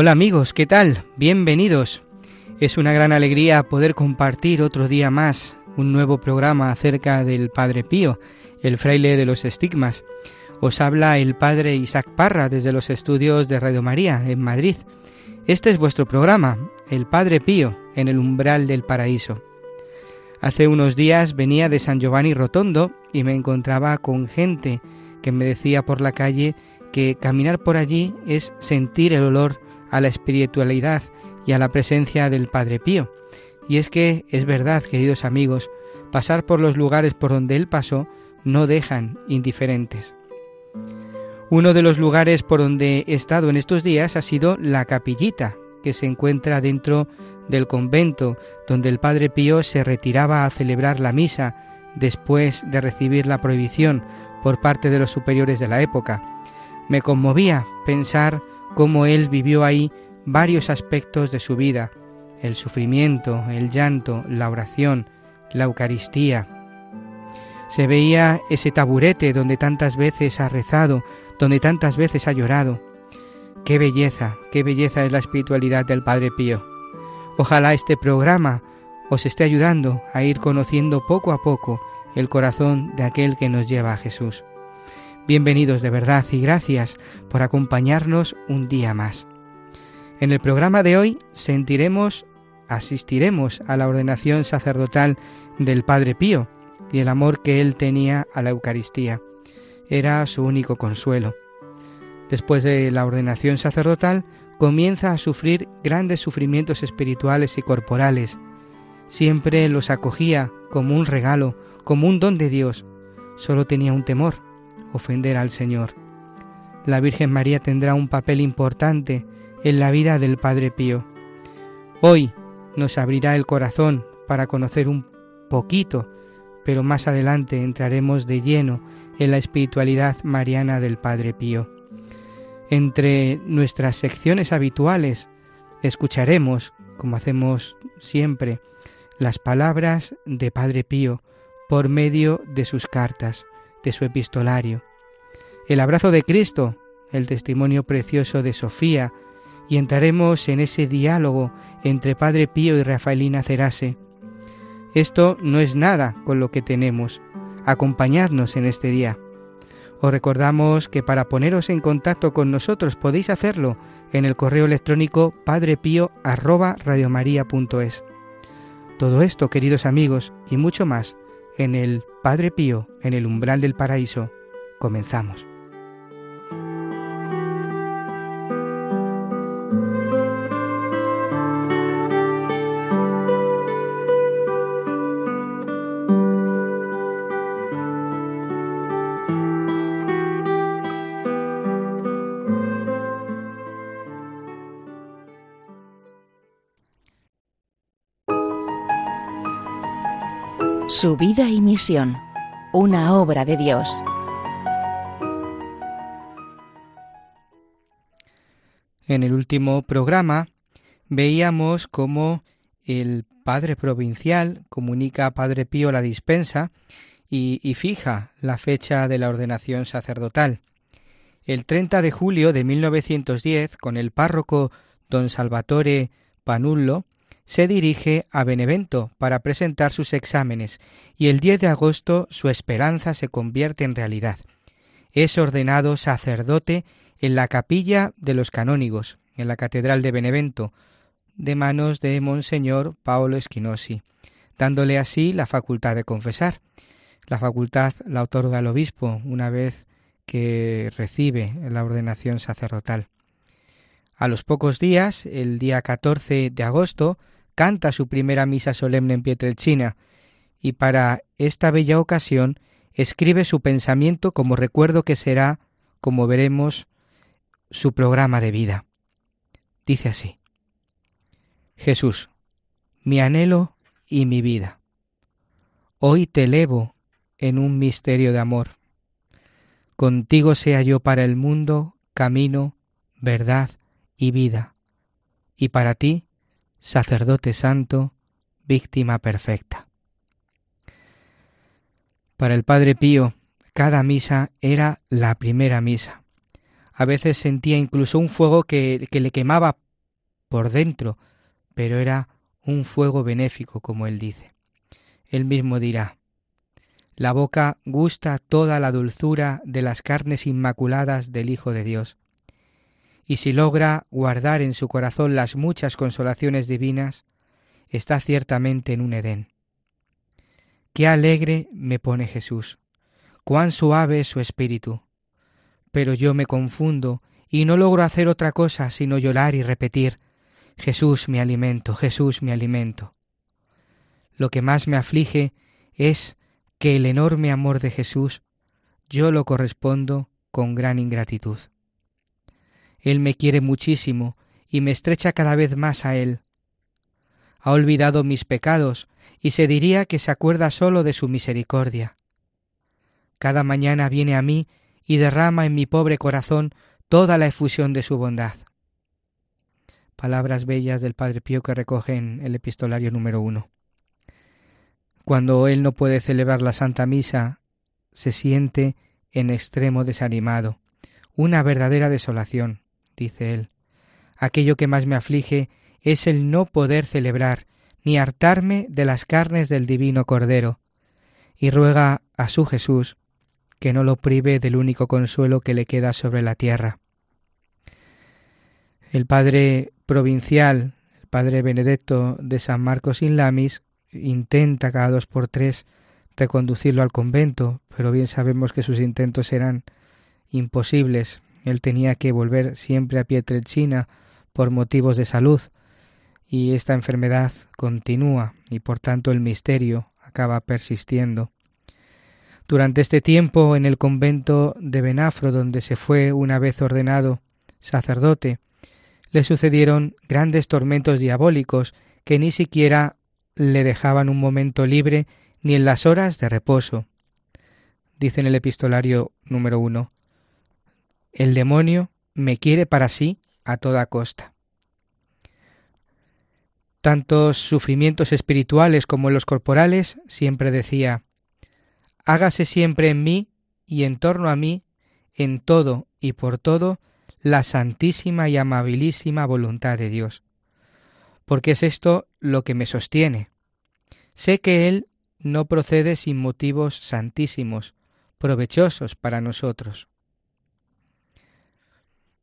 Hola amigos, ¿qué tal? Bienvenidos. Es una gran alegría poder compartir otro día más un nuevo programa acerca del Padre Pío, el fraile de los estigmas. Os habla el Padre Isaac Parra desde los estudios de Radio María en Madrid. Este es vuestro programa, El Padre Pío, en el umbral del paraíso. Hace unos días venía de San Giovanni Rotondo y me encontraba con gente que me decía por la calle que caminar por allí es sentir el olor a la espiritualidad y a la presencia del Padre Pío. Y es que es verdad, queridos amigos, pasar por los lugares por donde él pasó no dejan indiferentes. Uno de los lugares por donde he estado en estos días ha sido la capillita, que se encuentra dentro del convento donde el Padre Pío se retiraba a celebrar la misa después de recibir la prohibición por parte de los superiores de la época. Me conmovía pensar cómo él vivió ahí varios aspectos de su vida, el sufrimiento, el llanto, la oración, la Eucaristía. Se veía ese taburete donde tantas veces ha rezado, donde tantas veces ha llorado. Qué belleza, qué belleza es la espiritualidad del Padre Pío. Ojalá este programa os esté ayudando a ir conociendo poco a poco el corazón de aquel que nos lleva a Jesús. Bienvenidos de verdad y gracias por acompañarnos un día más. En el programa de hoy sentiremos, asistiremos a la ordenación sacerdotal del Padre Pío y el amor que él tenía a la Eucaristía. Era su único consuelo. Después de la ordenación sacerdotal, comienza a sufrir grandes sufrimientos espirituales y corporales. Siempre los acogía como un regalo, como un don de Dios. Solo tenía un temor, ofender al Señor. La Virgen María tendrá un papel importante en la vida del Padre Pío. Hoy nos abrirá el corazón para conocer un poquito, pero más adelante entraremos de lleno en la espiritualidad mariana del Padre Pío. Entre nuestras secciones habituales escucharemos, como hacemos siempre, las palabras de Padre Pío por medio de sus cartas, de su epistolario. El abrazo de Cristo, el testimonio precioso de Sofía, y entraremos en ese diálogo entre Padre Pío y Rafaelina Cerase. Esto no es nada con lo que tenemos. Acompañadnos en este día. Os recordamos que para poneros en contacto con nosotros podéis hacerlo en el correo electrónico padrepío@radiomaria.es. Todo esto, queridos amigos, y mucho más en el Padre Pío en el umbral del paraíso. Comenzamos. Su vida y misión, una obra de Dios. En el último programa veíamos cómo el padre provincial comunica a Padre Pío la dispensa y, y, fija la fecha de la ordenación sacerdotal. El 30 de julio de 1910, con el párroco don Salvatore Panullo, se dirige a Benevento para presentar sus exámenes y el 10 de agosto su esperanza se convierte en realidad. Es ordenado sacerdote en la capilla de los canónigos, en la Catedral de Benevento, de manos de Monseñor Paolo Esquinosi, dándole así la facultad de confesar. La facultad la otorga el obispo una vez que recibe la ordenación sacerdotal. A los pocos días, el día 14 de agosto, canta su primera misa solemne en Pietrelcina y para esta bella ocasión escribe su pensamiento como recuerdo que será, como veremos, su programa de vida. Dice así, Jesús, mi anhelo y mi vida. Hoy te elevo en un misterio de amor contigo sea yo para el mundo camino, verdad y vida, y para ti, sacerdote santo, víctima perfecta. Para el Padre Pío, cada misa era la primera misa. A veces sentía incluso un fuego que, que le quemaba por dentro, pero era un fuego benéfico, como él dice. Él mismo dirá, la boca gusta toda la dulzura de las carnes inmaculadas del Hijo de Dios. Y si logra guardar en su corazón las muchas consolaciones divinas, está ciertamente en un Edén. Qué alegre me pone Jesús, cuán suave es su espíritu. Pero yo me confundo y no logro hacer otra cosa sino llorar y repetir, Jesús mi alimento, Jesús mi alimento. Lo que más me aflige es que el enorme amor de Jesús yo lo correspondo con gran ingratitud. Él me quiere muchísimo y me estrecha cada vez más a Él. Ha olvidado mis pecados y se diría que se acuerda sólo de su misericordia. Cada mañana viene a mí y derrama en mi pobre corazón toda la efusión de su bondad. Palabras bellas del Padre Pío que recogen el epistolario número uno. Cuando él no puede celebrar la Santa Misa, se siente en extremo desanimado, una verdadera desolación, dice él. Aquello que más me aflige es el no poder celebrar ni hartarme de las carnes del divino Cordero, y ruega a su Jesús que no lo prive del único consuelo que le queda sobre la tierra. El padre provincial, el padre Benedetto de San Marcos in Lamis, intenta cada dos por tres reconducirlo al convento, pero bien sabemos que sus intentos eran imposibles. Él tenía que volver siempre a Pietrelcina por motivos de salud, y esta enfermedad continúa y por tanto el misterio acaba persistiendo. Durante este tiempo en el convento de Benafro, donde se fue una vez ordenado sacerdote, le sucedieron grandes tormentos diabólicos que ni siquiera le dejaban un momento libre ni en las horas de reposo. Dice en el epistolario número uno, el demonio me quiere para sí a toda costa. Tantos sufrimientos espirituales como los corporales, siempre decía, hágase siempre en mí y en torno a mí, en todo y por todo, la santísima y amabilísima voluntad de Dios porque es esto lo que me sostiene. Sé que Él no procede sin motivos santísimos, provechosos para nosotros.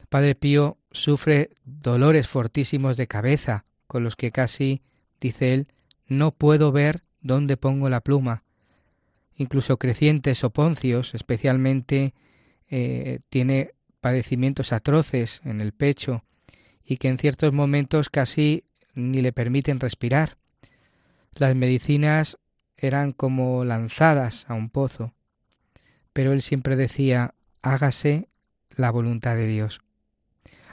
Padre Pío sufre dolores fortísimos de cabeza, con los que casi, dice él, no puedo ver dónde pongo la pluma. Incluso crecientes o poncios, especialmente, eh, tiene padecimientos atroces en el pecho y que en ciertos momentos casi ni le permiten respirar. Las medicinas eran como lanzadas a un pozo, pero él siempre decía hágase la voluntad de Dios.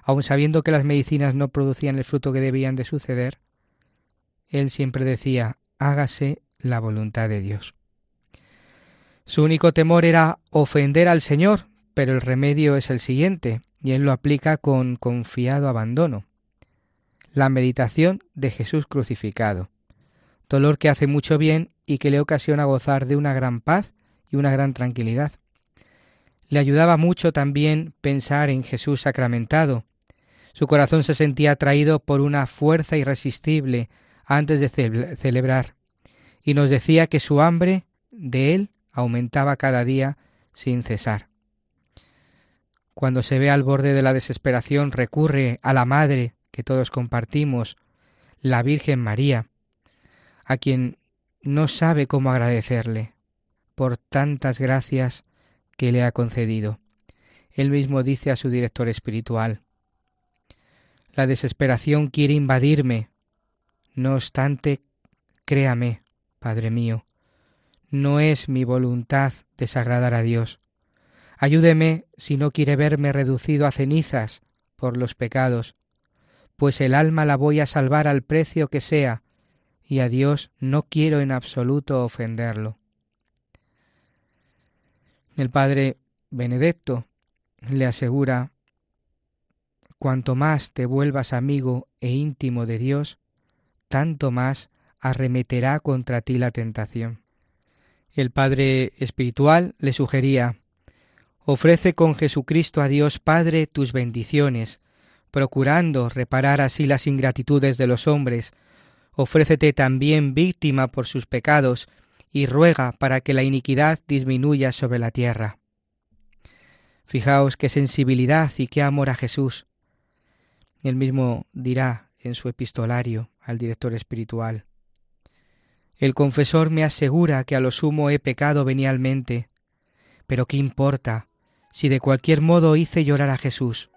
Aun sabiendo que las medicinas no producían el fruto que debían de suceder, él siempre decía hágase la voluntad de Dios. Su único temor era ofender al Señor, pero el remedio es el siguiente, y él lo aplica con confiado abandono la meditación de Jesús crucificado, dolor que hace mucho bien y que le ocasiona gozar de una gran paz y una gran tranquilidad. Le ayudaba mucho también pensar en Jesús sacramentado. Su corazón se sentía atraído por una fuerza irresistible antes de celebrar, y nos decía que su hambre de él aumentaba cada día sin cesar. Cuando se ve al borde de la desesperación recurre a la Madre que todos compartimos, la Virgen María, a quien no sabe cómo agradecerle por tantas gracias que le ha concedido. Él mismo dice a su director espiritual, La desesperación quiere invadirme. No obstante, créame, Padre mío, no es mi voluntad desagradar a Dios. Ayúdeme si no quiere verme reducido a cenizas por los pecados, pues el alma la voy a salvar al precio que sea, y a Dios no quiero en absoluto ofenderlo. El padre Benedetto le asegura Cuanto más te vuelvas amigo e íntimo de Dios, tanto más arremeterá contra ti la tentación. El Padre Espiritual le sugería Ofrece con Jesucristo a Dios Padre tus bendiciones, procurando reparar así las ingratitudes de los hombres. Ofrécete también víctima por sus pecados y ruega para que la iniquidad disminuya sobre la tierra. Fijaos qué sensibilidad y qué amor a Jesús. Él mismo dirá en su epistolario al director espiritual. El confesor me asegura que a lo sumo he pecado venialmente, pero ¿qué importa si de cualquier modo hice llorar a Jesús?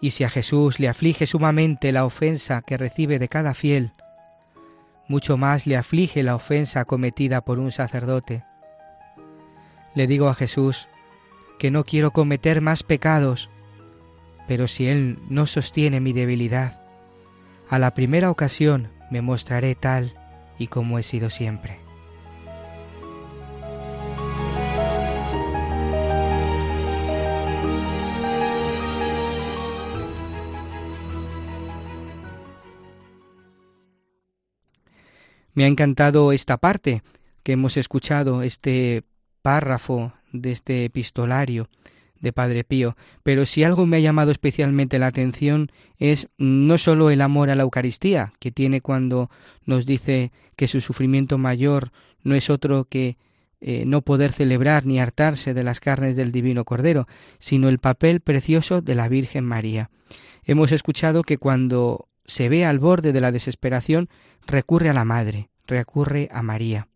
Y si a Jesús le aflige sumamente la ofensa que recibe de cada fiel, mucho más le aflige la ofensa cometida por un sacerdote. Le digo a Jesús que no quiero cometer más pecados, pero si Él no sostiene mi debilidad, a la primera ocasión me mostraré tal y como he sido siempre. Me ha encantado esta parte que hemos escuchado, este párrafo de este epistolario de Padre Pío, pero si algo me ha llamado especialmente la atención es no sólo el amor a la Eucaristía que tiene cuando nos dice que su sufrimiento mayor no es otro que eh, no poder celebrar ni hartarse de las carnes del Divino Cordero, sino el papel precioso de la Virgen María. Hemos escuchado que cuando se ve al borde de la desesperación, recurre a la Madre, recurre a María.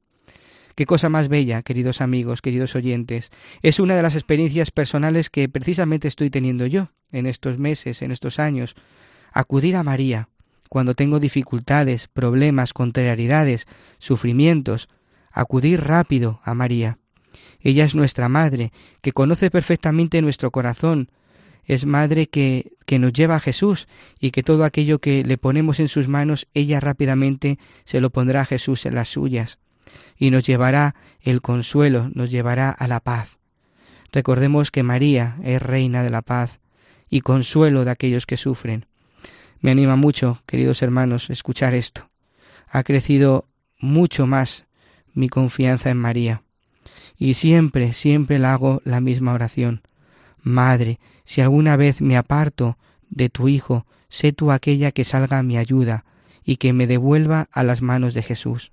Qué cosa más bella, queridos amigos, queridos oyentes. Es una de las experiencias personales que precisamente estoy teniendo yo en estos meses, en estos años. Acudir a María cuando tengo dificultades, problemas, contrariedades, sufrimientos. Acudir rápido a María. Ella es nuestra Madre, que conoce perfectamente nuestro corazón, es madre que, que nos lleva a Jesús y que todo aquello que le ponemos en sus manos, ella rápidamente se lo pondrá a Jesús en las suyas y nos llevará el consuelo, nos llevará a la paz. Recordemos que María es reina de la paz y consuelo de aquellos que sufren. Me anima mucho, queridos hermanos, escuchar esto. Ha crecido mucho más mi confianza en María. Y siempre, siempre la hago la misma oración. Madre, si alguna vez me aparto de tu Hijo, sé tú aquella que salga a mi ayuda y que me devuelva a las manos de Jesús.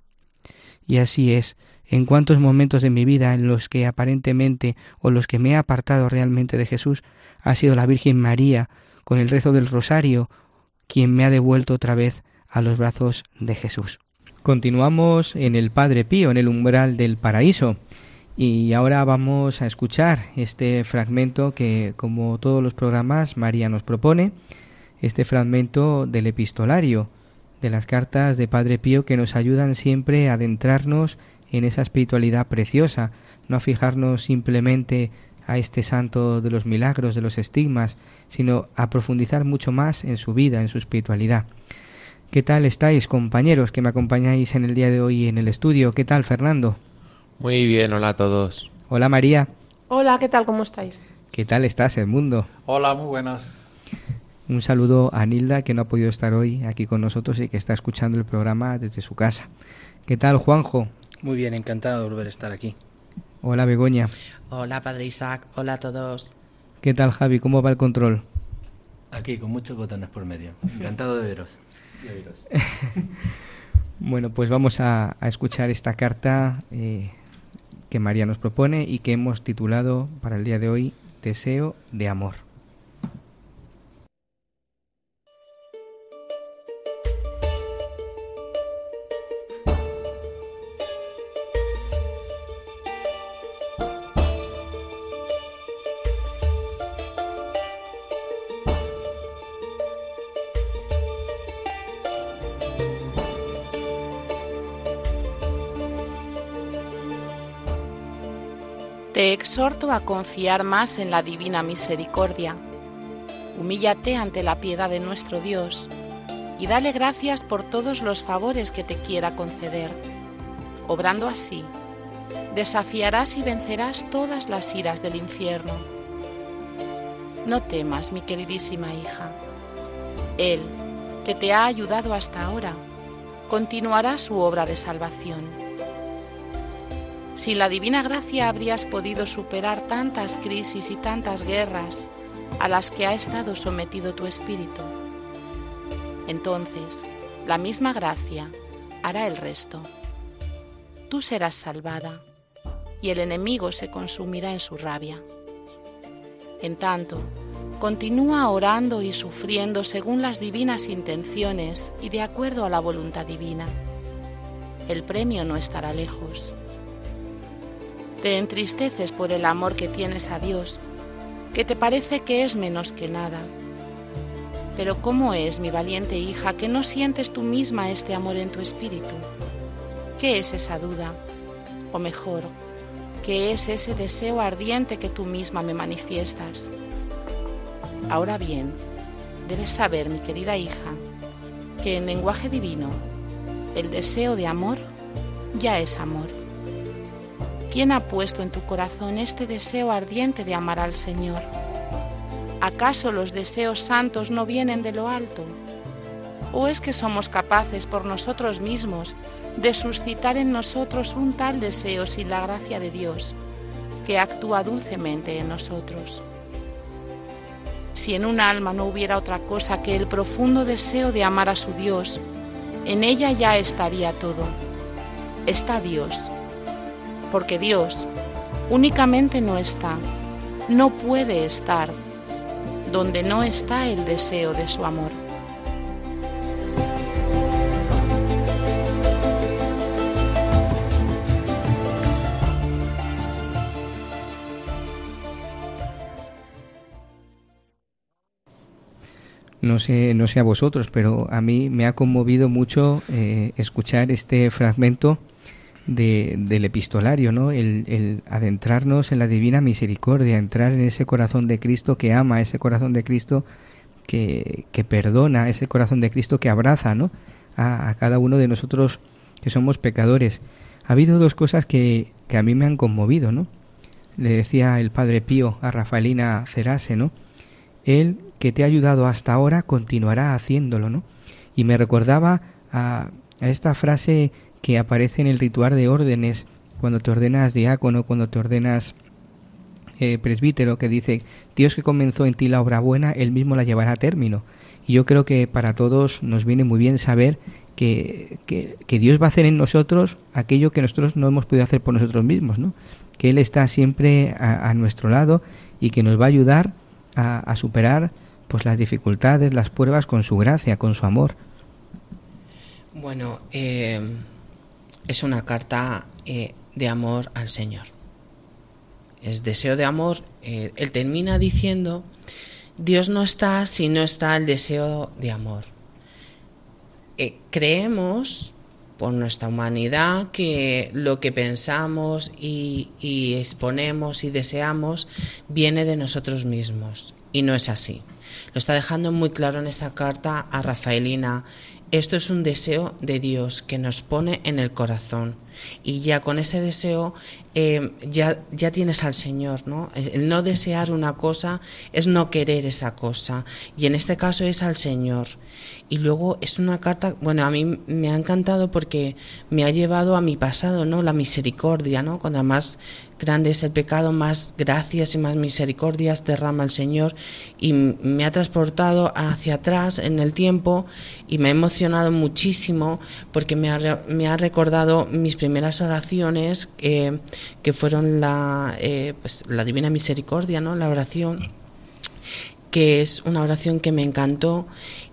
Y así es, en cuantos momentos de mi vida en los que aparentemente o los que me he apartado realmente de Jesús, ha sido la Virgen María, con el rezo del rosario, quien me ha devuelto otra vez a los brazos de Jesús. Continuamos en el Padre Pío, en el umbral del paraíso. Y ahora vamos a escuchar este fragmento que, como todos los programas, María nos propone, este fragmento del epistolario, de las cartas de Padre Pío que nos ayudan siempre a adentrarnos en esa espiritualidad preciosa, no a fijarnos simplemente a este santo de los milagros, de los estigmas, sino a profundizar mucho más en su vida, en su espiritualidad. ¿Qué tal estáis, compañeros, que me acompañáis en el día de hoy en el estudio? ¿Qué tal, Fernando? Muy bien, hola a todos. Hola María. Hola, ¿qué tal? ¿Cómo estáis? ¿Qué tal estás, el mundo? Hola, muy buenas. Un saludo a Nilda, que no ha podido estar hoy aquí con nosotros y que está escuchando el programa desde su casa. ¿Qué tal, Juanjo? Muy bien, encantado de volver a estar aquí. Hola, Begoña. Hola, Padre Isaac. Hola a todos. ¿Qué tal, Javi? ¿Cómo va el control? Aquí, con muchos botones por medio. Encantado de veros. bueno, pues vamos a, escuchar esta carta eh, que María nos propone y que hemos titulado para el día de hoy Deseo de Amor. Exhorto a confiar más en la divina misericordia. Humíllate ante la piedad de nuestro Dios y dale gracias por todos los favores que te quiera conceder. Obrando así, desafiarás y vencerás todas las iras del infierno. No temas, mi queridísima hija. Él, que te ha ayudado hasta ahora, continuará su obra de salvación sin la divina gracia habrías podido superar tantas crisis y tantas guerras a las que ha estado sometido tu espíritu. Entonces, la misma gracia hará el resto. Tú serás salvada y el enemigo se consumirá en su rabia. En tanto, continúa orando y sufriendo según las divinas intenciones y de acuerdo a la voluntad divina. El premio no estará lejos te entristeces por el amor que tienes a Dios, que te parece que es menos que nada. Pero ¿cómo es, mi valiente hija, que no sientes tú misma este amor en tu espíritu? ¿Qué es esa duda? O mejor, ¿qué es ese deseo ardiente que tú misma me manifiestas? Ahora bien, debes saber, mi querida hija, que en lenguaje divino, el deseo de amor ya es amor. ¿Quién ha puesto en tu corazón este deseo ardiente de amar al Señor? ¿Acaso los deseos santos no vienen de lo alto? ¿O es que somos capaces por nosotros mismos de suscitar en nosotros un tal deseo sin la gracia de Dios, que actúa dulcemente en nosotros? Si en un alma no hubiera otra cosa que el profundo deseo de amar a su Dios, en ella ya estaría todo. Está Dios porque Dios únicamente no está, no puede estar donde no está el deseo de su amor. No sé, no sé a vosotros, pero a mí me ha conmovido mucho eh, escuchar este fragmento del epistolario, ¿no? El, adentrarnos en la divina misericordia, entrar en ese corazón de Cristo que ama, ese corazón de Cristo que, que perdona, ese corazón de Cristo que abraza, ¿no? A, cada uno de nosotros que somos pecadores. Ha habido dos cosas que, que a mí me han conmovido, ¿no? Le decía el Padre Pío a Rafaelina Cerase, ¿no? Él que te ha ayudado hasta ahora continuará haciéndolo, ¿no? Y me recordaba a esta frase que aparece en el ritual de órdenes, cuando te ordenas diácono, cuando te ordenas eh, presbítero, que dice, Dios que comenzó en ti la obra buena, Él mismo la llevará a término. Y yo creo que para todos nos viene muy bien saber que, que, Dios va a hacer en nosotros aquello que nosotros no hemos podido hacer por nosotros mismos, ¿no? Que Él está siempre a, nuestro lado y que nos va a ayudar a, superar pues las dificultades, las pruebas con su gracia, con su amor. Bueno, eh, es una carta eh, de amor al Señor. Es deseo de amor. Eh, él termina diciendo, Dios no está si no está el deseo de amor. Eh, creemos por nuestra humanidad que lo que pensamos y, y exponemos y deseamos viene de nosotros mismos. Y no es así. Lo está dejando muy claro en esta carta a Rafaelina esto es un deseo de Dios que nos pone en el corazón. Y ya con ese deseo eh, ya, ya tienes al Señor, ¿no? El no desear una cosa es no querer esa cosa y en este caso es al Señor. Y luego es una carta, bueno, a mí me ha encantado porque me ha llevado a mi pasado, ¿no? La misericordia, ¿no? Cuando más grande es el pecado, más gracias y más misericordias derrama el Señor y me ha transportado hacia atrás en el tiempo y me ha emocionado muchísimo porque me ha, me ha recordado mis primeras oraciones eh, que fueron la, eh, pues, la Divina Misericordia, ¿no? La oración que es una oración que me encantó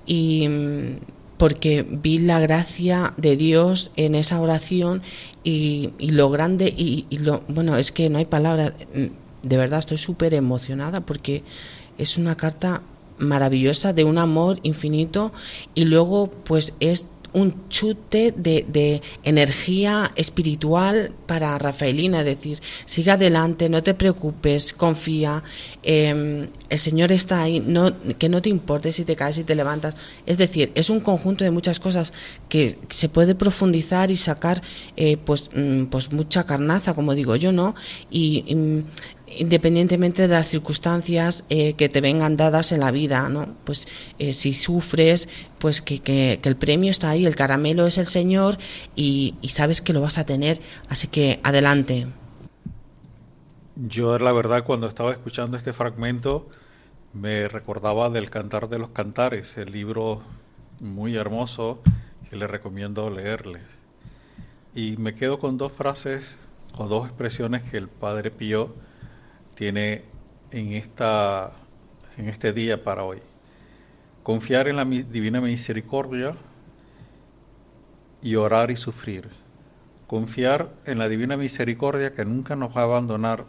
y mm, porque vi la gracia de Dios en esa oración y, lo grande y, lo bueno es que no hay palabras mm, de verdad estoy súper emocionada porque es una carta maravillosa de un amor infinito y luego pues es un chute de, energía espiritual para Rafaelina, es decir, sigue adelante, no te preocupes, confía, em, el Señor está ahí, no, que no te importe si te caes, si te levantas. Es decir, es un conjunto de muchas cosas que se puede profundizar y sacar eh, pues, mm, pues mucha carnaza, como digo yo, ¿no? y independientemente de las circunstancias eh, que te vengan dadas en la vida, ¿no? Pues eh, si sufres, pues que, que, el premio está ahí, el caramelo es el Señor y, sabes que lo vas a tener, así que adelante. Yo la verdad cuando estaba escuchando este fragmento me recordaba del Cantar de los Cantares, el libro muy hermoso que les recomiendo leerles. Y me quedo con dos frases o dos expresiones que el Padre Pío tiene en, esta, en este día para hoy. Confiar en la divina misericordia y orar y sufrir. Confiar en la divina misericordia que nunca nos va a abandonar,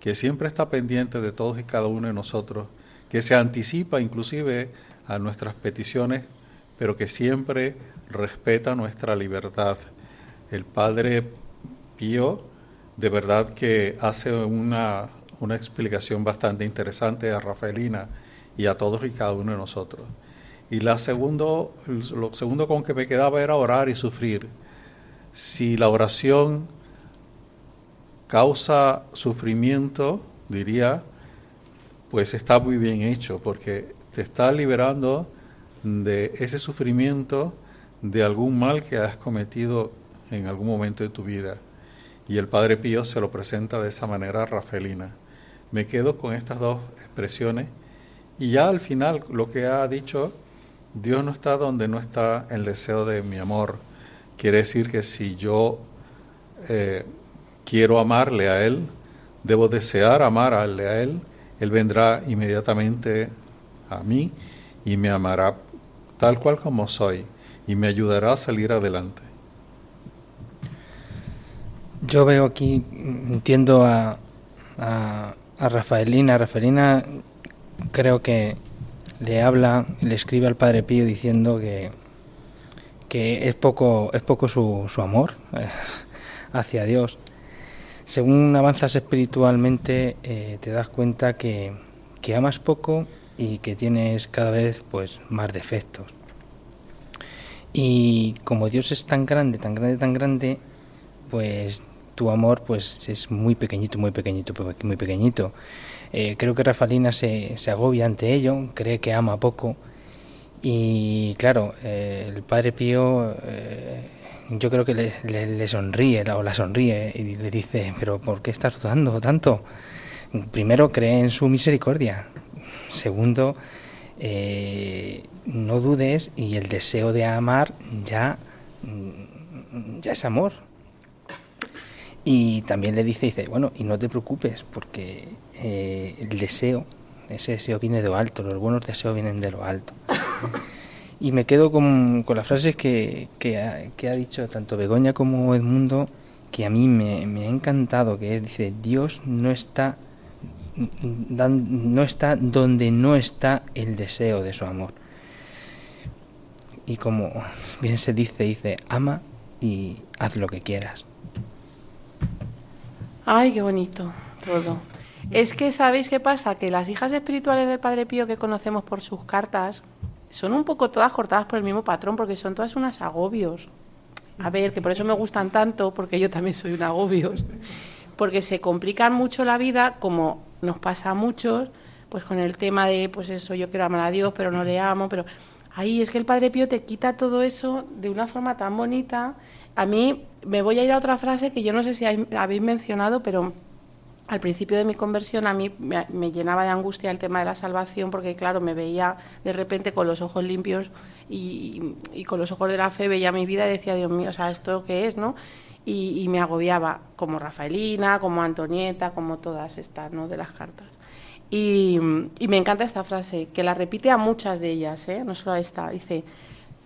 que siempre está pendiente de todos y cada uno de nosotros, que se anticipa inclusive a nuestras peticiones, pero que siempre respeta nuestra libertad. El Padre Pío de verdad que hace una una explicación bastante interesante a Rafaelina y a todos y cada uno de nosotros. Y la segundo, lo segundo con que me quedaba era orar y sufrir. Si la oración causa sufrimiento, diría, pues está muy bien hecho, porque te está liberando de ese sufrimiento de algún mal que has cometido en algún momento de tu vida. Y el Padre Pío se lo presenta de esa manera a Rafaelina me quedo con estas dos expresiones y ya al final lo que ha dicho, Dios no está donde no está el deseo de mi amor. Quiere decir que si yo eh, quiero amarle a Él, debo desear amarle a Él, Él vendrá inmediatamente a mí y me amará tal cual como soy y me ayudará a salir adelante. Yo veo aquí, entiendo a, a Rafaelina. Rafaelina creo que le habla, le escribe al Padre Pío diciendo que, que es poco, es poco su, su amor eh, hacia Dios. Según avanzas espiritualmente, eh, te das cuenta que, que amas poco y que tienes cada vez pues más defectos. Y como Dios es tan grande, tan grande, tan grande, pues tu amor pues es muy pequeñito, muy pequeñito, muy pequeñito. Eh, creo que Rafalina se, se, agobia ante ello, cree que ama poco y claro, eh, el Padre Pío eh, yo creo que le, le, sonríe o la sonríe y le dice, pero ¿por qué estás dudando tanto? Primero, cree en su misericordia. Segundo, no dudes y el deseo de amar ya, ya es amor y también le dice, dice, bueno, y no te preocupes, porque eh, el deseo, ese deseo viene de lo alto, los buenos deseos vienen de lo alto. Y me quedo con, con las frases que, que, ha, dicho tanto Begoña como Edmundo, que a mí me, me ha encantado, que él dice, Dios no está, no está donde no está el deseo de su amor. Y como bien se dice, dice, ama y haz lo que quieras. Ay, qué bonito todo. Es que, ¿sabéis qué pasa? Que las hijas espirituales del Padre Pío que conocemos por sus cartas son un poco todas cortadas por el mismo patrón, porque son todas unas agobios. a ver, que por eso me gustan tanto, porque yo también soy un agobio, porque se complican mucho la vida, como nos pasa a muchos, pues con el tema de, pues eso, yo quiero amar a Dios, pero no le amo, pero ahí es que el Padre Pío te quita todo eso de una forma tan bonita. A mí me voy a ir a otra frase que yo no sé si habéis mencionado, pero al principio de mi conversión a mí me, llenaba de angustia el tema de la salvación porque claro me veía de repente con los ojos limpios y, con los ojos de la fe veía mi vida y decía Dios mío o sea esto qué es no y, me agobiaba como Rafaelina como Antonieta como todas estas no de las cartas. Y, me encanta esta frase que la repite a muchas de ellas ¿eh? no solo a esta. Dice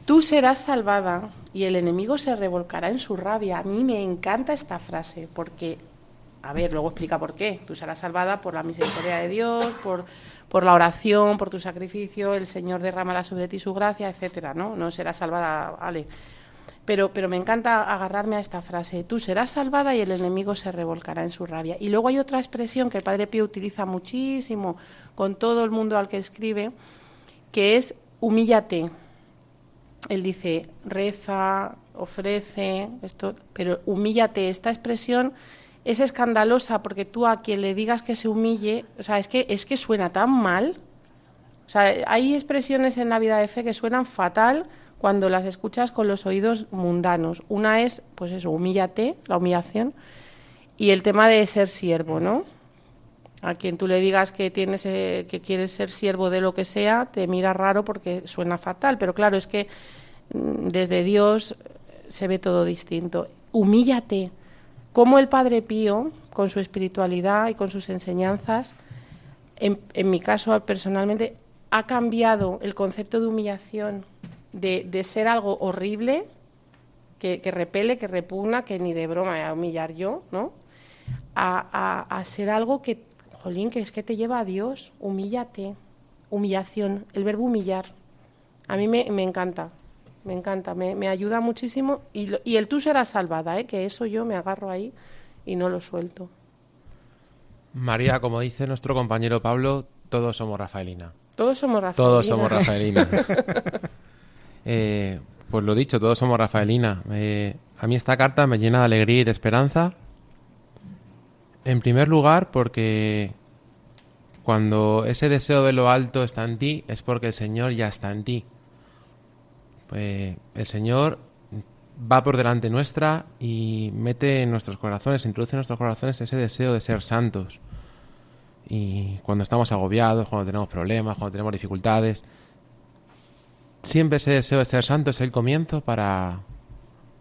tú serás salvada y el enemigo se revolcará en su rabia a mí me encanta esta frase porque a ver, luego explica por qué. Tú serás salvada por la misericordia de Dios, por, por la oración, por tu sacrificio, el Señor derramará sobre ti su gracia, etcétera, ¿no? No serás salvada, Ale. Pero, pero me encanta agarrarme a esta frase, tú serás salvada y el enemigo se revolcará en su rabia. Y luego hay otra expresión que el Padre Pío utiliza muchísimo con todo el mundo al que escribe, que es humíllate. Él dice, reza, ofrece, esto, pero humíllate. Esta expresión es escandalosa porque tú a quien le digas que se humille, o sea, es que, es que suena tan mal. O sea, hay expresiones en la vida de fe que suenan fatal cuando las escuchas con los oídos mundanos. Una es, pues eso, humíllate, la humillación, y el tema de ser siervo, ¿no? A quien tú le digas que tienes eh, que quieres ser siervo de lo que sea, te mira raro porque suena fatal, pero claro, es que mm, desde Dios se ve todo distinto. Humíllate cómo el Padre Pío, con su espiritualidad y con sus enseñanzas, en, mi caso personalmente, ha cambiado el concepto de humillación de, ser algo horrible, que, repele, que repugna, que ni de broma me a humillar yo, ¿no? A, ser algo que, jolín, que es que te lleva a Dios, humíllate, humillación, el verbo humillar. A mí me encanta me encanta, me, ayuda muchísimo y, y, el tú serás salvada, ¿eh? que eso yo me agarro ahí y no lo suelto. María, como dice nuestro compañero Pablo, todos somos Rafaelina. Todos somos Rafaelina. Todos somos Rafaelina. Eh, pues lo dicho, todos somos Rafaelina. Eh, a mí esta carta me llena de alegría y de esperanza. En primer lugar, porque cuando ese deseo de lo alto está en ti, es porque el Señor ya está en ti. Pues, el Señor va por delante nuestra y mete en nuestros corazones, introduce en nuestros corazones ese deseo de ser santos. Y cuando estamos agobiados, cuando tenemos problemas, cuando tenemos dificultades, siempre ese deseo de ser santos es el comienzo para,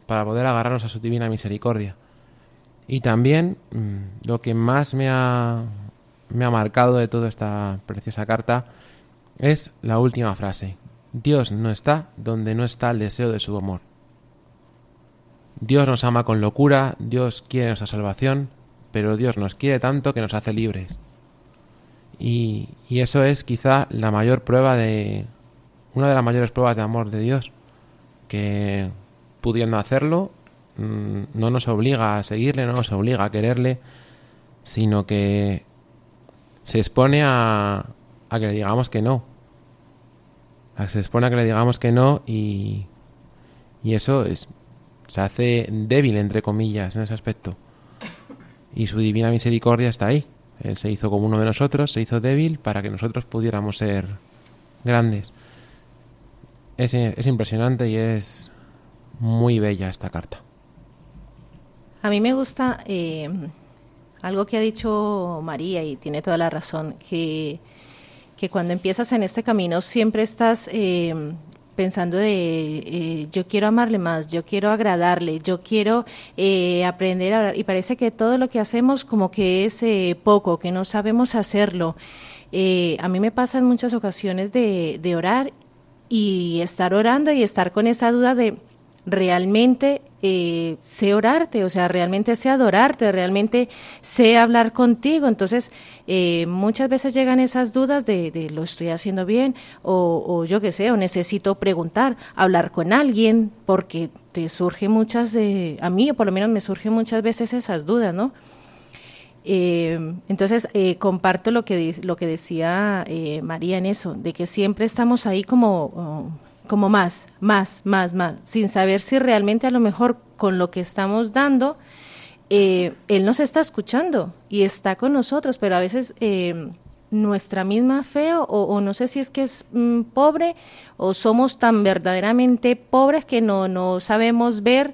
para poder agarrarnos a su divina misericordia. Y también mm, lo que más me ha, me ha marcado de toda esta preciosa carta es la última frase, Dios no está donde no está el deseo de su amor. Dios nos ama con locura, Dios quiere nuestra salvación, pero Dios nos quiere tanto que nos hace libres. Y, eso es quizá la mayor prueba de... una de las mayores pruebas de amor de Dios, que pudiendo hacerlo, mm, no nos obliga a seguirle, no nos obliga a quererle, sino que se expone a, a que le digamos que no, se expone a que le digamos que no y, y eso es, se hace débil, entre comillas, en ese aspecto. Y su divina misericordia está ahí. Él se hizo como uno de nosotros, se hizo débil para que nosotros pudiéramos ser grandes. Es, es impresionante y es muy bella esta carta. A mí me gusta eh, algo que ha dicho María y tiene toda la razón, que que cuando empiezas en este camino siempre estás eh, pensando de eh, yo quiero amarle más, yo quiero agradarle, yo quiero eh, aprender a y parece que todo lo que hacemos como que es poco, que no sabemos hacerlo. a mí me pasa en muchas ocasiones de, de orar y estar orando y estar con esa duda de realmente eh, sé orarte, o sea, realmente sé adorarte, realmente sé hablar contigo. Entonces, eh, muchas veces llegan esas dudas de, lo estoy haciendo bien o, yo qué sé, o necesito preguntar, hablar con alguien, porque te surge muchas, de, a mí por lo menos me surgen muchas veces esas dudas, ¿no? Eh, entonces, comparto lo que, lo que decía María en eso, de que siempre estamos ahí como como más, más, más, más, sin saber si realmente a lo mejor con lo que estamos dando, eh, Él nos está escuchando y está con nosotros, pero a veces eh, nuestra misma fe o, no sé si es que es mm, pobre o somos tan verdaderamente pobres que no, no sabemos ver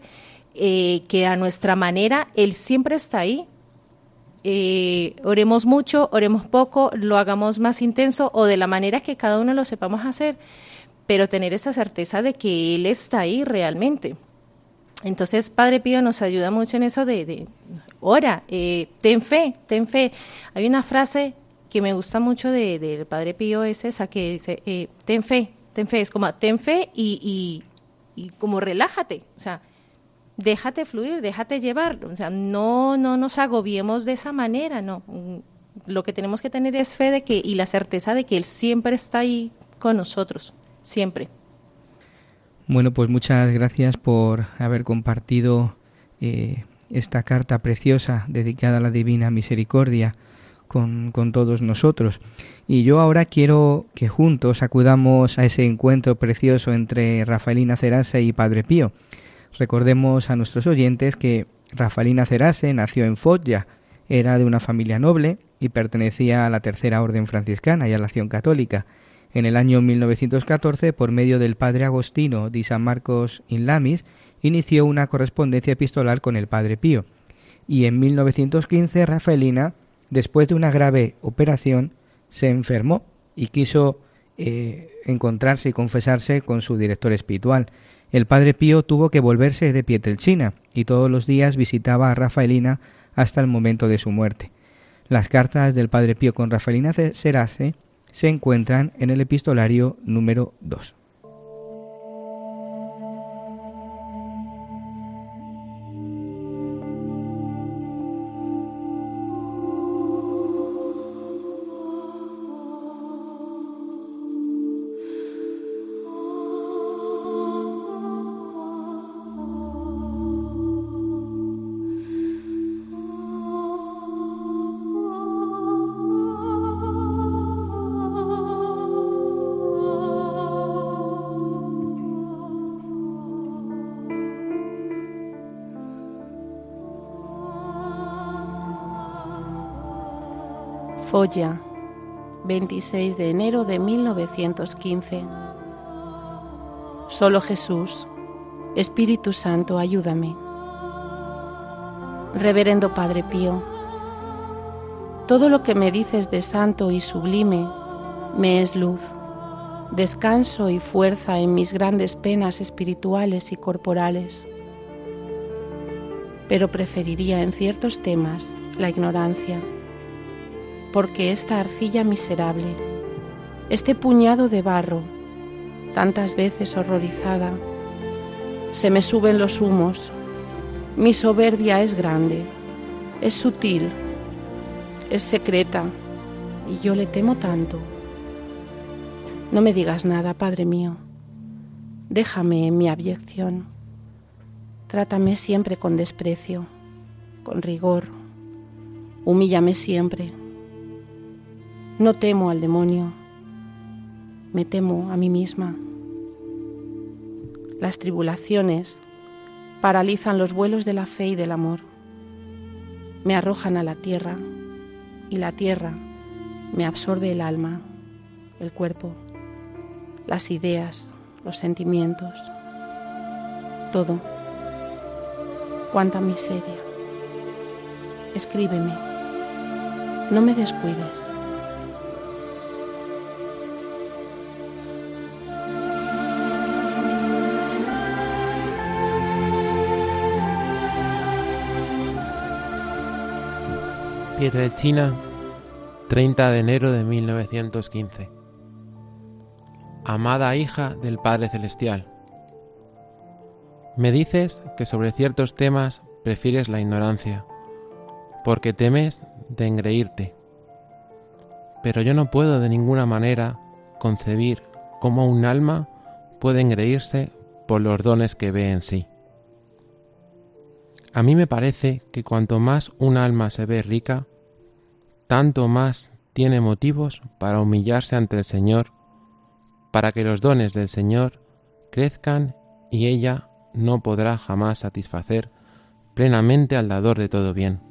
eh, que a nuestra manera Él siempre está ahí. oremos mucho, oremos poco, lo hagamos más intenso o de la manera que cada uno lo sepamos hacer pero tener esa certeza de que Él está ahí realmente. Entonces, Padre Pío nos ayuda mucho en eso de, ora, eh, ten fe, ten fe. Hay una frase que me gusta mucho del Padre Pío, es esa que dice, eh, ten fe, ten fe, es como, ten fe y, y, como relájate, o sea, déjate fluir, déjate llevar, o sea, no, no nos agobiemos de esa manera, no. Lo que tenemos que tener es fe de que, y la certeza de que Él siempre está ahí con nosotros siempre. Bueno, pues muchas gracias por haber compartido eh, esta carta preciosa dedicada a la Divina Misericordia con, con, todos nosotros. Y yo ahora quiero que juntos acudamos a ese encuentro precioso entre Rafaelina Cerase y Padre Pío. Recordemos a nuestros oyentes que Rafaelina Cerase nació en Foggia, era de una familia noble y pertenecía a la tercera orden franciscana y a la acción católica. En el año 1914, por medio del padre Agostino di San Marcos in Lamis, inició una correspondencia epistolar con el padre Pío. Y en 1915 Rafaelina, después de una grave operación, se enfermó y quiso eh, encontrarse y confesarse con su director espiritual. El padre Pío tuvo que volverse de Pietrelcina y todos los días visitaba a Rafaelina hasta el momento de su muerte. Las cartas del padre Pío con Rafaelina Serace se encuentran en el epistolario número 2. Folla, 26 de enero de 1915. Solo Jesús, Espíritu Santo, ayúdame. Reverendo Padre Pío, todo lo que me dices de santo y sublime me es luz, descanso y fuerza en mis grandes penas espirituales y corporales. Pero preferiría en ciertos temas la ignorancia porque esta arcilla miserable, este puñado de barro, tantas veces horrorizada, se me suben los humos, mi soberbia es grande, es sutil, es secreta, y yo le temo tanto. No me digas nada, Padre mío, déjame en mi abyección, trátame siempre con desprecio, con rigor, humíllame siempre no temo al demonio, me temo a mí misma. Las tribulaciones paralizan los vuelos de la fe y del amor. Me arrojan a la tierra y la tierra me absorbe el alma, el cuerpo, las ideas, los sentimientos, todo. Cuánta miseria. Escríbeme. No me descuides. China, 30 de enero de 1915. Amada hija del Padre Celestial, me dices que sobre ciertos temas prefieres la ignorancia, porque temes de engreírte. Pero yo no puedo de ninguna manera concebir cómo un alma puede engreírse por los dones que ve en sí. A mí me parece que cuanto más un alma se ve rica, tanto más tiene motivos para humillarse ante el Señor, para que los dones del Señor crezcan y ella no podrá jamás satisfacer plenamente al dador de todo bien.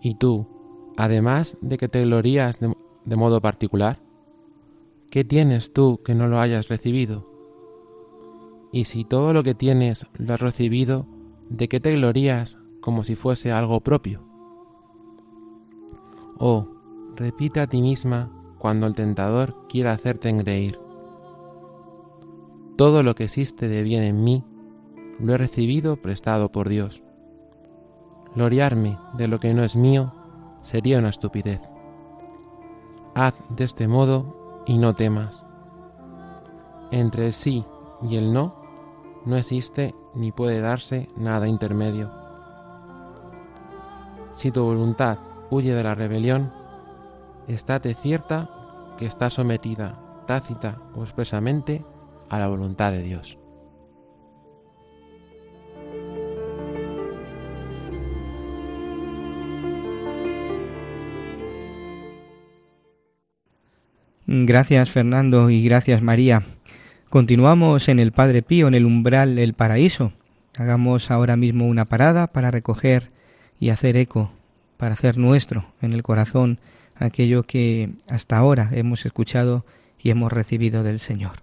Y tú, además de que te glorías de, modo particular, ¿qué tienes tú que no lo hayas recibido? Y si todo lo que tienes lo has recibido, ¿de qué te glorías como si fuese algo propio? Oh, repite a ti misma cuando el tentador quiera hacerte engreír. Todo lo que existe de bien en mí lo he recibido prestado por Dios. Gloriarme de lo que no es mío sería una estupidez. Haz de este modo y no temas. Entre el sí y el no no existe ni puede darse nada intermedio. Si tu voluntad huye de la rebelión, estate cierta que está sometida tácita o expresamente a la voluntad de Dios. Gracias Fernando y gracias María. Continuamos en el Padre Pío, en el umbral del paraíso. Hagamos ahora mismo una parada para recoger y hacer eco, para hacer nuestro en el corazón aquello que hasta ahora hemos escuchado y hemos recibido del Señor.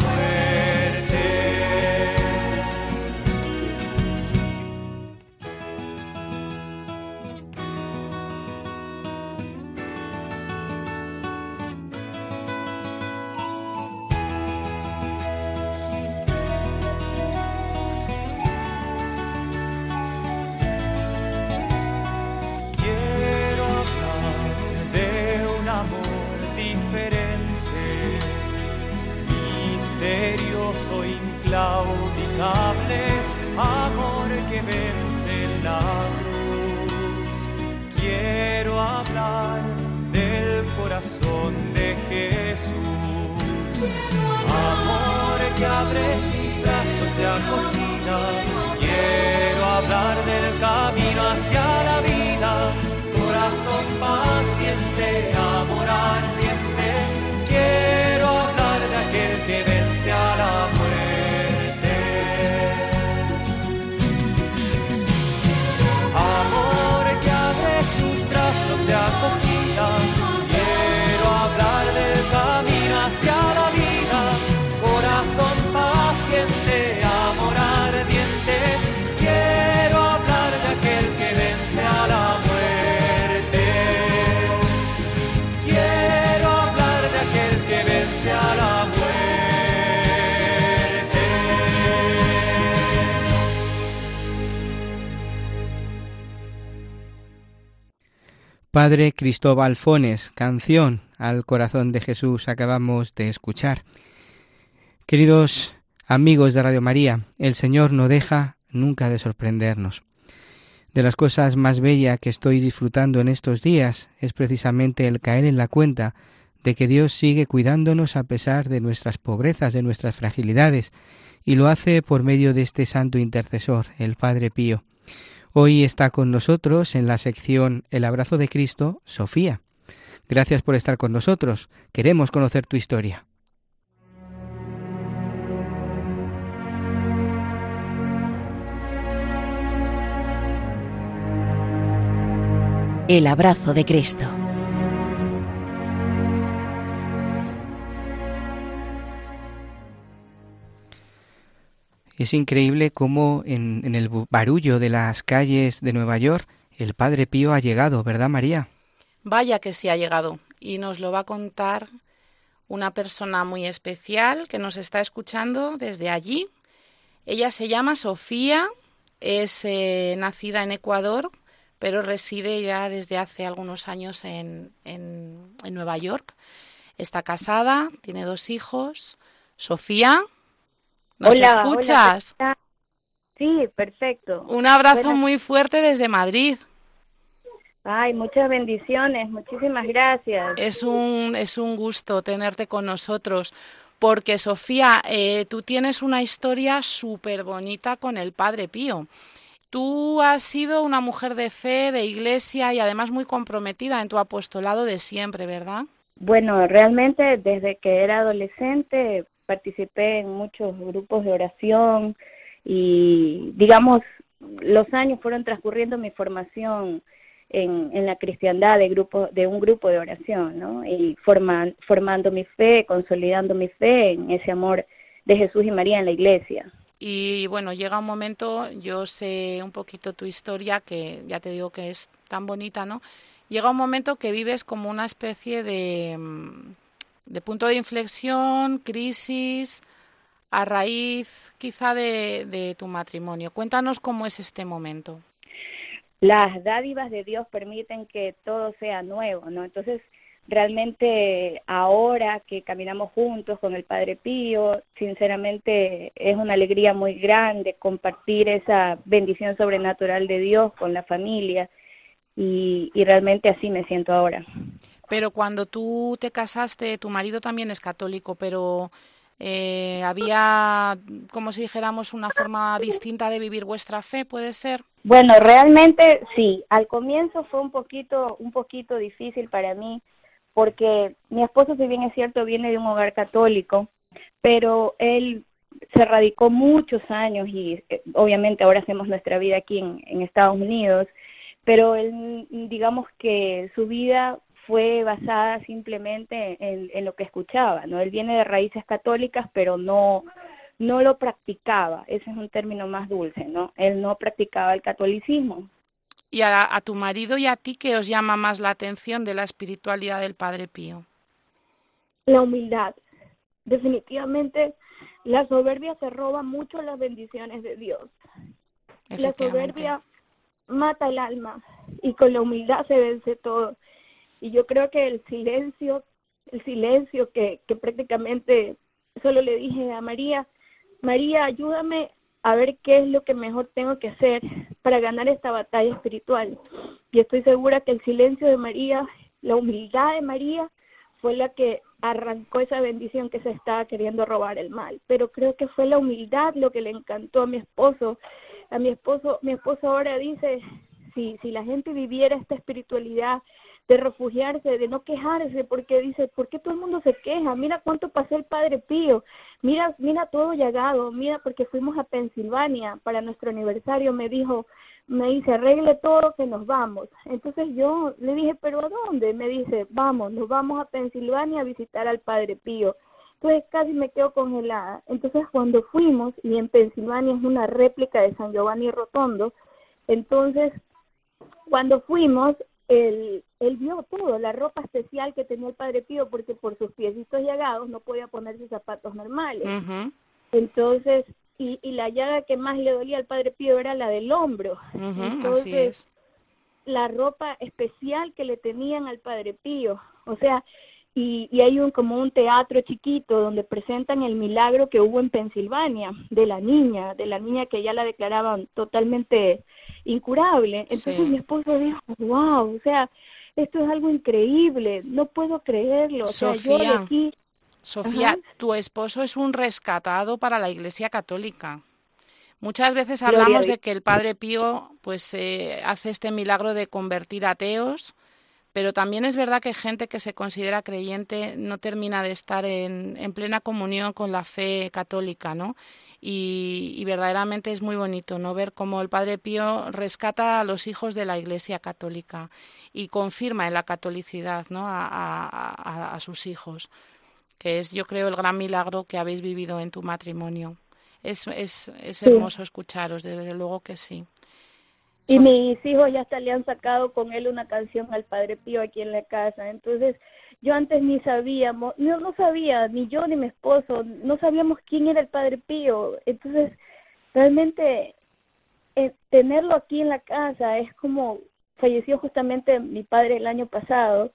Jesús. Amor que abre sus brazos de acogida, quiero hablar del camino hacia la vida, corazón paciente. Padre Cristóbal Fones, canción al corazón de Jesús acabamos de escuchar. Queridos amigos de Radio María, el Señor no deja nunca de sorprendernos. De las cosas más bellas que estoy disfrutando en estos días es precisamente el caer en la cuenta de que Dios sigue cuidándonos a pesar de nuestras pobrezas, de nuestras fragilidades, y lo hace por medio de este santo intercesor, el Padre Pío. Hoy está con nosotros en la sección El abrazo de Cristo, Sofía. Gracias por estar con nosotros. Queremos conocer tu historia. El abrazo de Cristo. Es increíble cómo en, el barullo de las calles de Nueva York el Padre Pío ha llegado, ¿verdad María? Vaya que sí ha llegado. Y nos lo va a contar una persona muy especial que nos está escuchando desde allí. Ella se llama Sofía, es eh, nacida en Ecuador, pero reside ya desde hace algunos años en, en Nueva York. Está casada, tiene dos hijos. Sofía, ¿Nos escuchas? sí, perfecto. Un abrazo muy fuerte desde Madrid. Ay, muchas bendiciones, muchísimas gracias. Es un, es un gusto tenerte con nosotros, porque Sofía, eh, tú tienes una historia súper bonita con el Padre Pío. Tú has sido una mujer de fe, de iglesia y además muy comprometida en tu apostolado de siempre, ¿verdad? Bueno, realmente desde que era adolescente participé en muchos grupos de oración y, digamos, los años fueron transcurriendo mi formación en, en la cristiandad de, grupo, de un grupo de oración, ¿no? Y forman, formando mi fe, consolidando mi fe en ese amor de Jesús y María en la iglesia. Y bueno, llega un momento, yo sé un poquito tu historia, que ya te digo que es tan bonita, ¿no? Llega un momento que vives como una especie de, de punto de inflexión, crisis, a raíz quizá de, tu matrimonio. Cuéntanos cómo es este momento. Las dádivas de Dios permiten que todo sea nuevo, ¿no? Entonces, realmente ahora que caminamos juntos con el Padre Pío, sinceramente es una alegría muy grande compartir esa bendición sobrenatural de Dios con la familia y, y realmente así me siento ahora. Pero cuando tú te casaste, tu marido también es católico, pero eh, había, como si dijéramos, una forma distinta de vivir vuestra fe, ¿puede ser? Bueno, realmente sí. Al comienzo fue un poquito, un poquito difícil para mí, porque mi esposo, si bien es cierto, viene de un hogar católico, pero él se radicó muchos años y eh, obviamente ahora hacemos nuestra vida aquí en, en Estados Unidos, pero él, digamos que su vida fue basada simplemente en, lo que escuchaba, ¿no? Él viene de raíces católicas, pero no, no lo practicaba, ese es un término más dulce, ¿no? Él no practicaba el catolicismo. ¿Y a, a tu marido y a ti qué os llama más la atención de la espiritualidad del Padre Pío? La humildad. Definitivamente la soberbia se roba mucho las bendiciones de Dios. La soberbia mata el alma y con la humildad se vence todo. Y yo creo que el silencio, el silencio que, que prácticamente solo le dije a María, María, ayúdame a ver qué es lo que mejor tengo que hacer para ganar esta batalla espiritual. Y estoy segura que el silencio de María, la humildad de María, fue la que arrancó esa bendición que se estaba queriendo robar el mal. Pero creo que fue la humildad lo que le encantó a mi esposo. A mi esposo, mi esposo ahora dice, si, si la gente viviera esta espiritualidad de refugiarse, de no quejarse, porque dice, ¿por qué todo el mundo se queja? Mira cuánto pasó el Padre Pío, mira, mira todo llegado, mira, porque fuimos a Pensilvania para nuestro aniversario, me dijo, me dice, arregle todo que nos vamos. Entonces yo le dije, ¿pero a dónde? Me dice, vamos, nos vamos a Pensilvania a visitar al Padre Pío. Entonces casi me quedo congelada. Entonces cuando fuimos, y en Pensilvania es una réplica de San Giovanni Rotondo, entonces cuando fuimos, él, él vio todo, la ropa especial que tenía el Padre Pío, porque por sus piecitos llagados no podía ponerse zapatos normales. Entonces, y, y, la llaga que más le dolía al Padre Pío era la del hombro. Entonces, la ropa especial que le tenían al Padre Pío. O sea, y, y, hay un como un teatro chiquito donde presentan el milagro que hubo en Pensilvania de la niña, de la niña que ya la declaraban totalmente incurable. Entonces mi esposo dijo, wow, o sea, esto es algo increíble, no puedo creerlo. Sofía, Sofía, tu esposo es un rescatado para la Iglesia Católica. Muchas veces hablamos de que el Padre Pío pues eh, hace este milagro de convertir ateos, pero también es verdad que gente que se considera creyente no termina de estar en, en plena comunión con la fe católica, ¿no? Y, verdaderamente es muy bonito, ¿no? Ver cómo el Padre Pío rescata a los hijos de la Iglesia Católica y confirma en la catolicidad, ¿no? a sus hijos, que es, yo creo, el gran milagro que habéis vivido en tu matrimonio es, es, es hermoso escucharos, desde luego que sí. Y mis hijos ya hasta le han sacado con él una canción al Padre Pío aquí en la casa. Entonces, yo antes ni sabíamos, no, no sabía, ni yo ni mi esposo, no sabíamos quién era el Padre Pío. Entonces, realmente eh, tenerlo aquí en la casa es como falleció justamente mi padre el año pasado.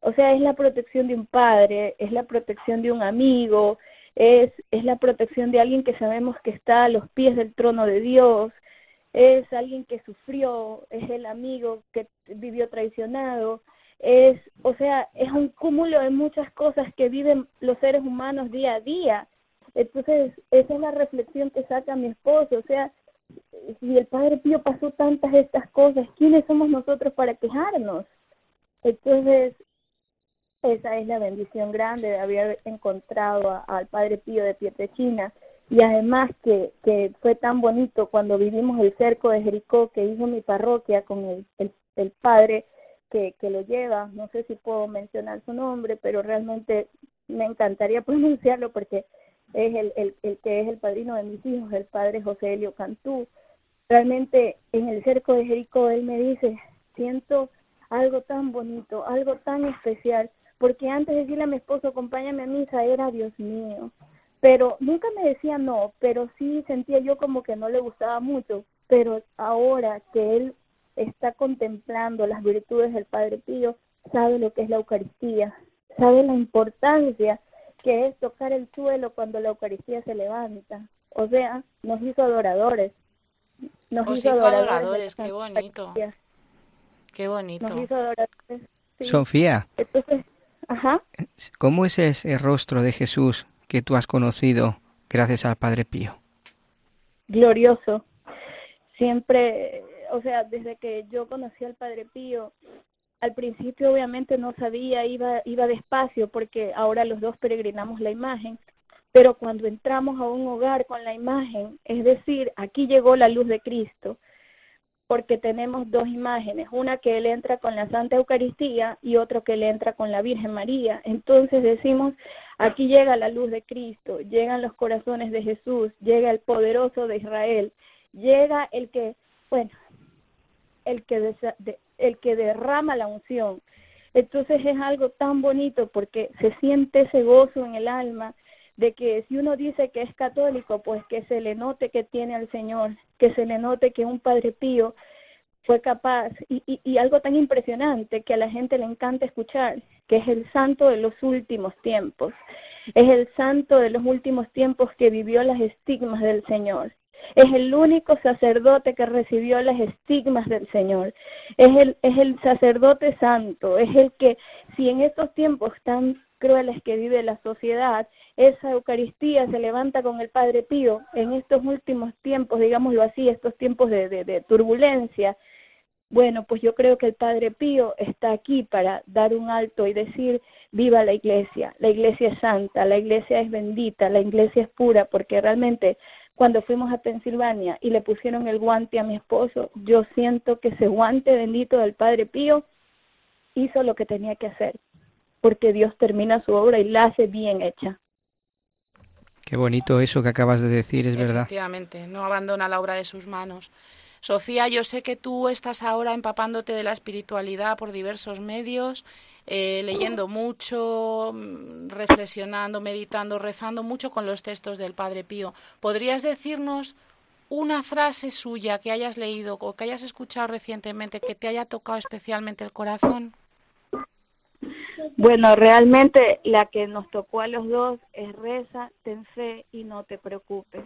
O sea, es la protección de un padre, es la protección de un amigo, es, es la protección de alguien que sabemos que está a los pies del trono de Dios, es alguien que sufrió, es el amigo que vivió traicionado, es, o sea, es un cúmulo de muchas cosas que viven los seres humanos día a día. Entonces, esa es la reflexión que saca mi esposo, o sea, si el Padre Pío pasó tantas de estas cosas, ¿quiénes somos nosotros para quejarnos? Entonces, esa es la bendición grande de haber encontrado al Padre Pío de China y además que, que fue tan bonito cuando vivimos el cerco de Jericó que hizo mi parroquia con el, el, padre que, que lo lleva, no sé si puedo mencionar su nombre, pero realmente me encantaría pronunciarlo porque es el, el, el, que es el padrino de mis hijos, el padre José Elio Cantú. Realmente en el cerco de Jericó él me dice, siento algo tan bonito, algo tan especial, porque antes de decirle a mi esposo, acompáñame a misa, era Dios mío. Pero nunca me decía no, pero sí sentía yo como que no le gustaba mucho. Pero ahora que él está contemplando las virtudes del Padre Pío, sabe lo que es la Eucaristía, sabe la importancia que es tocar el suelo cuando la Eucaristía se levanta. O sea, nos hizo adoradores. Nos hizo, adoradores, qué bonito. Qué bonito. Nos hizo adoradores. Sofía. Entonces, Ajá. ¿Cómo es ese rostro de Jesús que tú has conocido gracias al Padre Pío? Glorioso. Siempre, o sea, desde que yo conocí al Padre Pío, al principio obviamente no sabía, iba, iba despacio porque ahora los dos peregrinamos la imagen, pero cuando entramos a un hogar con la imagen, es decir, aquí llegó la luz de Cristo, porque tenemos dos imágenes, una que él entra con la Santa Eucaristía y otro que él entra con la Virgen María. Entonces decimos, aquí llega la luz de Cristo, llegan los corazones de Jesús, llega el poderoso de Israel, llega el que, bueno, el que, el que derrama la unción. Entonces es algo tan bonito porque se siente ese gozo en el alma de que si uno dice que es católico, pues que se le note que tiene al Señor, que se le note que un Padre Pío fue capaz, y, y, algo tan impresionante que a la gente le encanta escuchar, que es el santo de los últimos tiempos, es el santo de los últimos tiempos que vivió las estigmas del Señor. Es el único sacerdote que recibió las estigmas del Señor. Es el, es el sacerdote santo. Es el que, si en estos tiempos tan crueles que vive la sociedad, esa Eucaristía se levanta con el Padre Pío en estos últimos tiempos, digámoslo así, estos tiempos de, de, turbulencia. Bueno, pues yo creo que el Padre Pío está aquí para dar un alto y decir, viva la iglesia, la iglesia es santa, la iglesia es bendita, la iglesia es pura, porque realmente cuando fuimos a Pensilvania y le pusieron el guante a mi esposo, yo siento que ese guante bendito del Padre Pío hizo lo que tenía que hacer, porque Dios termina su obra y la hace bien hecha. Qué bonito eso que acabas de decir, es verdad. Efectivamente, no abandona la obra de sus manos. Sofía, yo sé que tú estás ahora empapándote de la espiritualidad por diversos medios, eh, leyendo mucho, mm, reflexionando, meditando, rezando mucho con los textos del Padre Pío. ¿Podrías decirnos una frase suya que hayas leído o que hayas escuchado recientemente que te haya tocado especialmente el corazón. Bueno, realmente la que nos tocó a los dos es reza, ten fe y no te preocupes.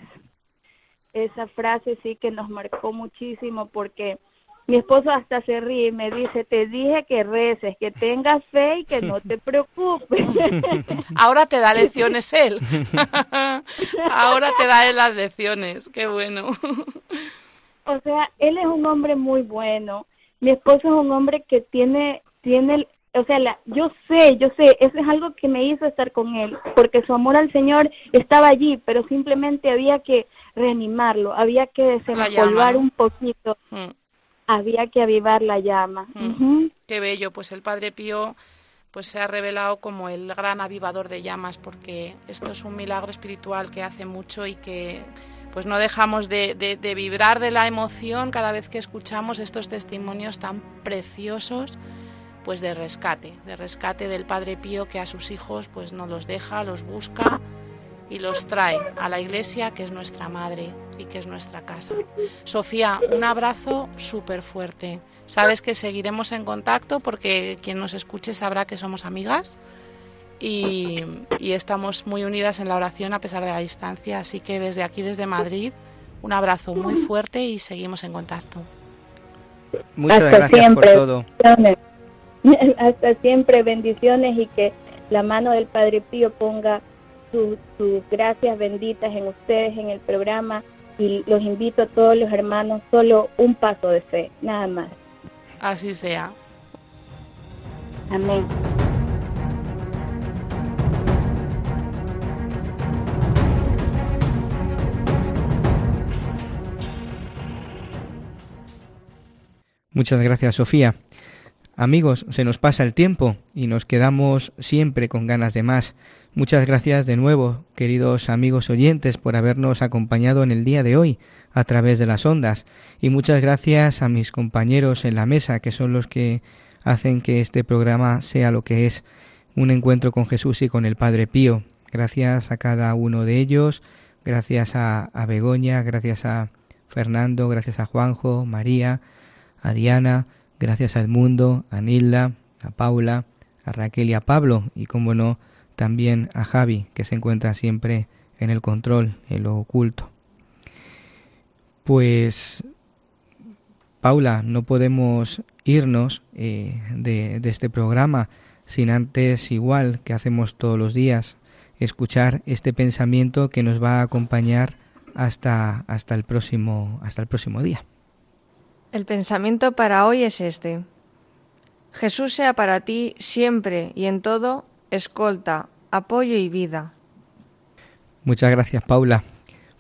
Esa frase sí que nos marcó muchísimo porque mi esposo hasta se ríe y me dice, te dije que reces, que tengas fe y que no te preocupes. Ahora te da lecciones él. Ahora te da él las lecciones. Qué bueno. O sea, él es un hombre muy bueno. Mi esposo es un hombre que tiene, tiene, o sea, la, yo sé, yo sé, eso es algo que me hizo estar con él, porque su amor al Señor estaba allí, pero simplemente había que reanimarlo, había que desempolvar un poquito. Mm había que avivar la llama. Mm. Qué bello, pues el Padre Pío pues se ha revelado como el gran avivador de llamas, porque esto es un milagro espiritual que hace mucho y que pues no dejamos de, de, vibrar de la emoción cada vez que escuchamos estos testimonios tan preciosos pues de rescate, de rescate del Padre Pío que a sus hijos pues no los deja, los busca y los trae a la iglesia que es nuestra madre y que es nuestra casa. Sofía, un abrazo súper fuerte. Sabes que seguiremos en contacto porque quien nos escuche sabrá que somos amigas y, estamos muy unidas en la oración a pesar de la distancia. Así que desde aquí, desde Madrid, un abrazo muy fuerte y seguimos en contacto. Muchas gracias siempre. por todo. Hasta siempre, bendiciones y que la mano del Padre Pío ponga sus, gracias benditas en ustedes, en el programa, y los invito a todos los hermanos, solo un paso de fe, nada más. Así sea. Amén. Muchas gracias, Sofía. Amigos, se nos pasa el tiempo y nos quedamos siempre con ganas de más. Muchas gracias de nuevo, queridos amigos oyentes, por habernos acompañado en el día de hoy a través de las ondas. Y muchas gracias a mis compañeros en la mesa, que son los que hacen que este programa sea lo que es un encuentro con Jesús y con el Padre Pío. Gracias a cada uno de ellos, gracias a, Begoña, gracias a Fernando, gracias a Juanjo, María, a Diana, gracias a Edmundo, a Nilda, a Paula, a Raquel y a Pablo, y como no, también a Javi, que se encuentra siempre en el control, en lo oculto. Pues, Paula, no podemos irnos eh, de, de este programa sin antes, igual que hacemos todos los días, escuchar este pensamiento que nos va a acompañar hasta, hasta, el, próximo, hasta el próximo día. El pensamiento para hoy es este. Jesús sea para ti siempre y en todo escolta, apoyo y vida. Muchas gracias, Paula.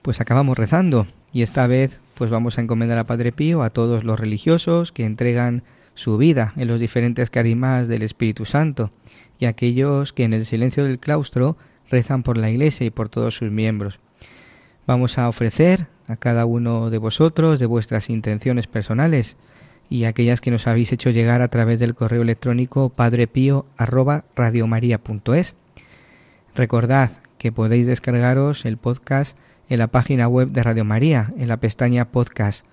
Pues acabamos rezando y esta vez pues vamos a encomendar a Padre Pío a todos los religiosos que entregan su vida en los diferentes carismas del Espíritu Santo y aquellos que en el silencio del claustro rezan por la Iglesia y por todos sus miembros. Vamos a ofrecer a cada uno de vosotros de vuestras intenciones personales y aquellas que nos habéis hecho llegar a través del correo electrónico padrepío@radiomaria.es. Recordad que podéis descargaros el podcast en la página web de Radio María, en la pestaña podcast.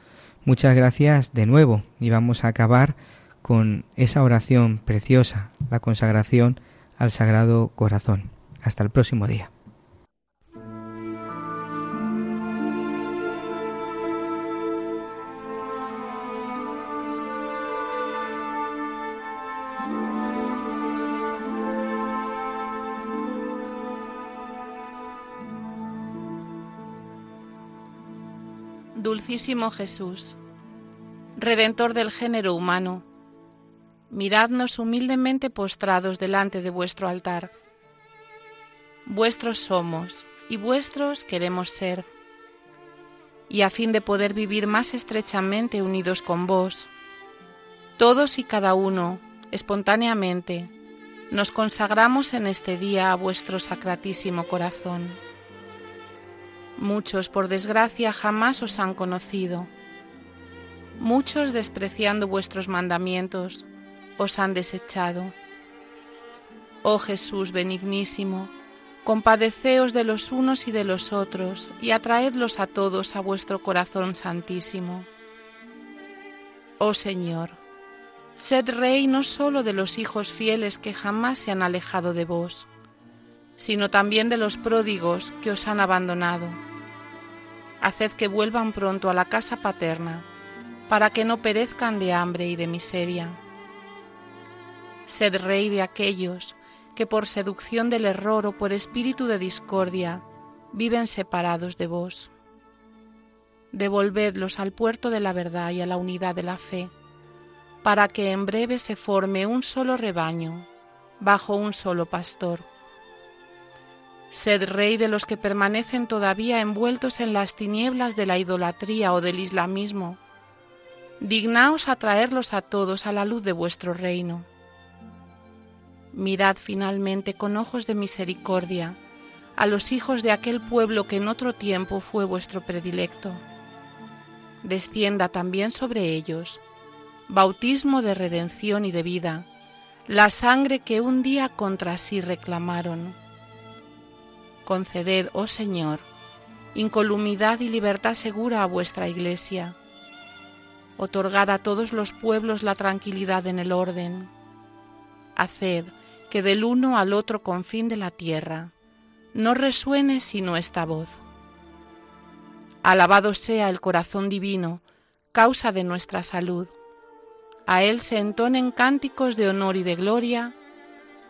Muchas gracias de nuevo y vamos a acabar con esa oración preciosa, la consagración al Sagrado Corazón. Hasta el próximo día. Dulcísimo Jesús, Redentor del género humano, miradnos humildemente postrados delante de vuestro altar. Vuestros somos y vuestros queremos ser, y a fin de poder vivir más estrechamente unidos con vos, todos y cada uno, espontáneamente, nos consagramos en este día a vuestro sacratísimo corazón Muchos, por desgracia, jamás os han conocido. Muchos, despreciando vuestros mandamientos, os han desechado. Oh Jesús benignísimo, compadeceos de los unos y de los otros, y atraedlos a todos a vuestro corazón santísimo. Oh Señor, sed Rey no solo de los hijos fieles que jamás se han alejado de vos, sino también de los pródigos que os han abandonado. Haced que vuelvan pronto a la casa paterna, para que no perezcan de hambre y de miseria. Sed Rey de aquellos que por seducción del error o por espíritu de discordia viven separados de vos. Devolvedlos al puerto de la verdad y a la unidad de la fe, para que en breve se forme un solo rebaño, bajo un solo pastor. Sed rey de los que permanecen todavía envueltos en las tinieblas de la idolatría o del islamismo. Dignaos a traerlos a todos a la luz de vuestro reino Mirad finalmente con ojos de misericordia a los hijos de aquel pueblo que en otro tiempo fue vuestro predilecto. Descienda también sobre ellos bautismo de redención y de vida, la sangre que un día contra sí reclamaron. Conceded, oh Señor, incolumidad y libertad segura a vuestra Iglesia. Otorgad a todos los pueblos la tranquilidad en el orden. Haced que del uno al otro confín de la tierra no resuene sino esta voz. Alabado sea el corazón divino, causa de nuestra salud. A él se entonen cánticos de honor y de gloria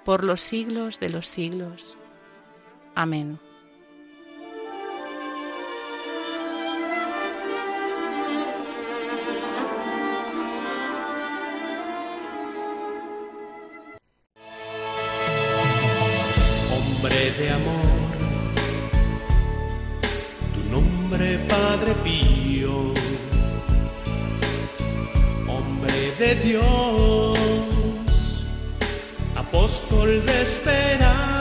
por los siglos de los siglos. Amén. de amor, tu nombre Padre Pío, hombre de Dios, apóstol de esperanza.